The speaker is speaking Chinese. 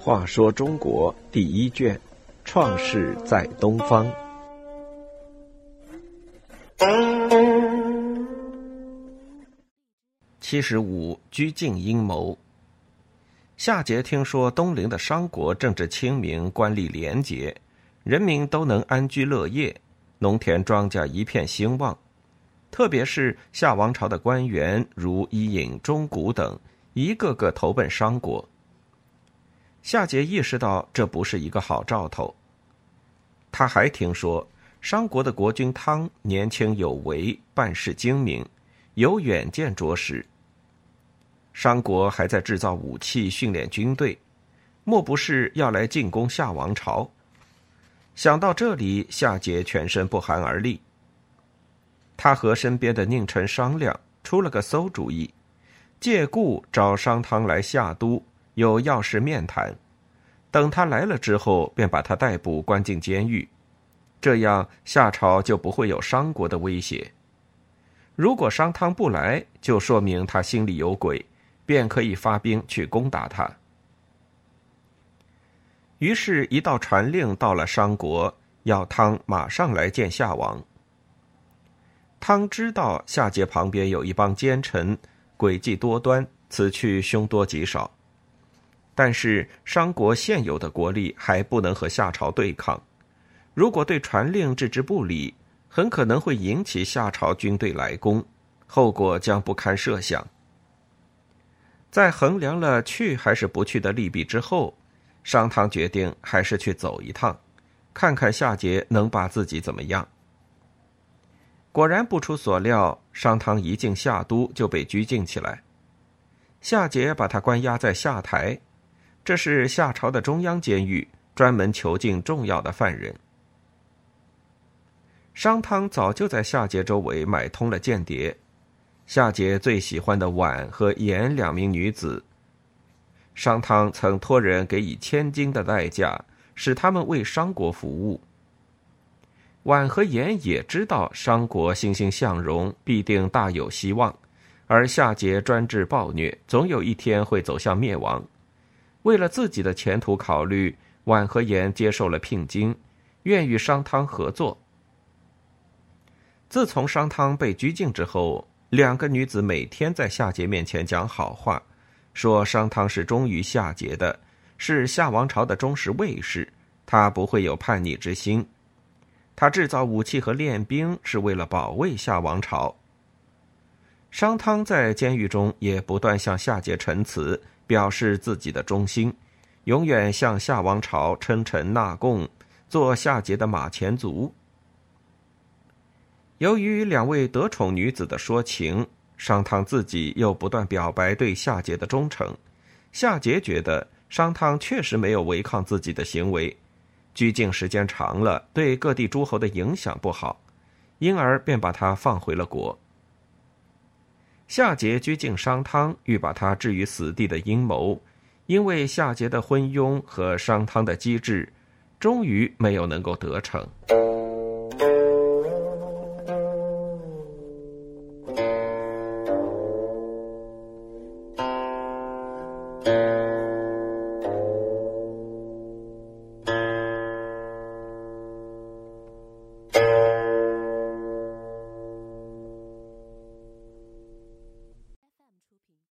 话说中国第一卷，创世在东方。七十五，拘禁阴谋。夏桀听说东陵的商国政治清明，官吏廉洁，人民都能安居乐业，农田庄稼一片兴旺。特别是夏王朝的官员，如伊尹、钟古等，一个个投奔商国。夏桀意识到这不是一个好兆头。他还听说商国的国君汤年轻有为，办事精明，有远见卓识。商国还在制造武器、训练军队，莫不是要来进攻夏王朝？想到这里，夏桀全身不寒而栗。他和身边的佞臣商量，出了个馊主意，借故找商汤来夏都，有要事面谈。等他来了之后，便把他逮捕，关进监狱。这样，夏朝就不会有商国的威胁。如果商汤不来，就说明他心里有鬼。便可以发兵去攻打他。于是，一道传令到了商国，要汤马上来见夏王。汤知道夏桀旁边有一帮奸臣，诡计多端，此去凶多吉少。但是，商国现有的国力还不能和夏朝对抗，如果对传令置之不理，很可能会引起夏朝军队来攻，后果将不堪设想。在衡量了去还是不去的利弊之后，商汤决定还是去走一趟，看看夏桀能把自己怎么样。果然不出所料，商汤一进夏都就被拘禁起来。夏桀把他关押在夏台，这是夏朝的中央监狱，专门囚禁重要的犯人。商汤早就在夏桀周围买通了间谍。夏桀最喜欢的婉和颜两名女子，商汤曾托人给以千金的代价，使他们为商国服务。婉和言也知道商国欣欣向荣，必定大有希望，而夏桀专制暴虐，总有一天会走向灭亡。为了自己的前途考虑，婉和言接受了聘金，愿与商汤合作。自从商汤被拘禁之后。两个女子每天在夏桀面前讲好话，说商汤是忠于夏桀的，是夏王朝的忠实卫士，他不会有叛逆之心。他制造武器和练兵是为了保卫夏王朝。商汤在监狱中也不断向夏桀陈词，表示自己的忠心，永远向夏王朝称臣纳贡，做夏桀的马前卒。由于两位得宠女子的说情，商汤自己又不断表白对夏桀的忠诚，夏桀觉得商汤确实没有违抗自己的行为，拘禁时间长了，对各地诸侯的影响不好，因而便把他放回了国。夏桀拘禁商汤，欲把他置于死地的阴谋，因为夏桀的昏庸和商汤的机智，终于没有能够得逞。